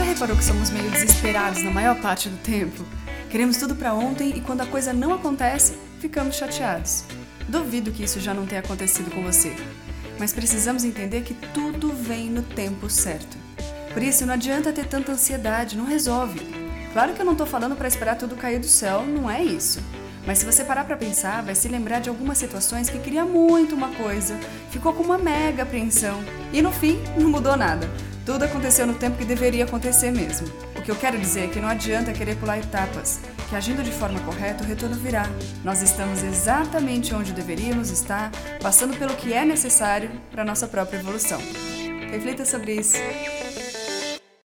Já reparou que somos meio desesperados na maior parte do tempo? Queremos tudo para ontem e quando a coisa não acontece, ficamos chateados. Duvido que isso já não tenha acontecido com você. Mas precisamos entender que tudo vem no tempo certo. Por isso, não adianta ter tanta ansiedade, não resolve. Claro que eu não tô falando para esperar tudo cair do céu, não é isso. Mas se você parar para pensar, vai se lembrar de algumas situações que queria muito uma coisa, ficou com uma mega apreensão e no fim não mudou nada. Tudo aconteceu no tempo que deveria acontecer mesmo. O que eu quero dizer é que não adianta querer pular etapas, que agindo de forma correta o retorno virá. Nós estamos exatamente onde deveríamos estar, passando pelo que é necessário para nossa própria evolução. Reflita sobre isso.